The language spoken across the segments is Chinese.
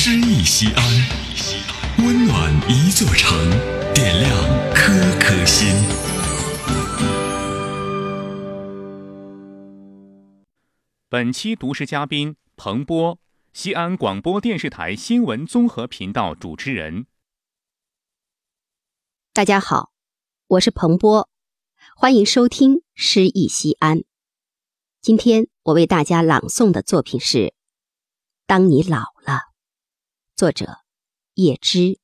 诗意西安，温暖一座城，点亮颗颗心。本期读诗嘉宾彭波，西安广播电视台新闻综合频道主持人。大家好，我是彭波，欢迎收听《诗意西安》。今天我为大家朗诵的作品是《当你老了》，作者叶芝。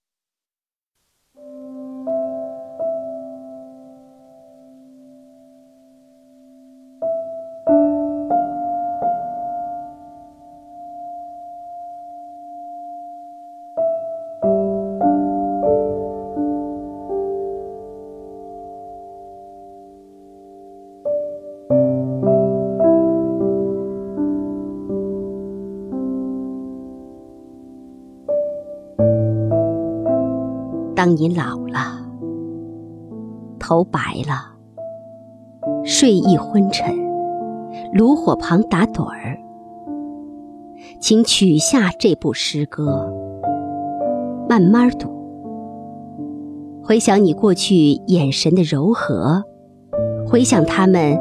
当你老了，头白了，睡意昏沉，炉火旁打盹儿，请取下这部诗歌，慢慢读，回想你过去眼神的柔和，回想他们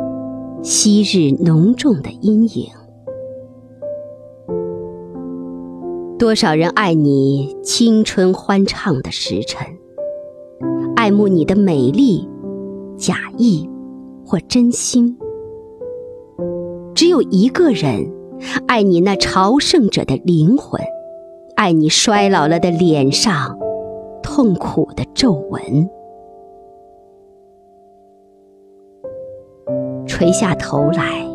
昔日浓重的阴影。多少人爱你青春欢畅的时辰，爱慕你的美丽，假意或真心。只有一个人爱你那朝圣者的灵魂，爱你衰老了的脸上痛苦的皱纹。垂下头来，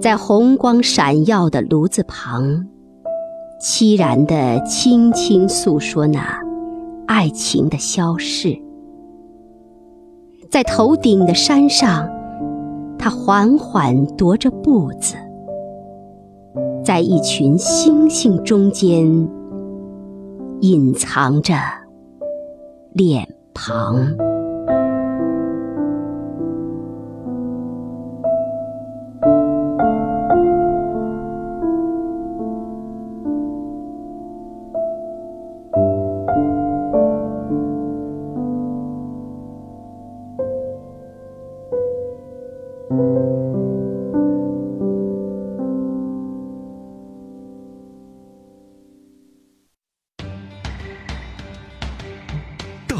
在红光闪耀的炉子旁。凄然地轻轻诉说那爱情的消逝，在头顶的山上，他缓缓踱着步子，在一群星星中间隐藏着脸庞。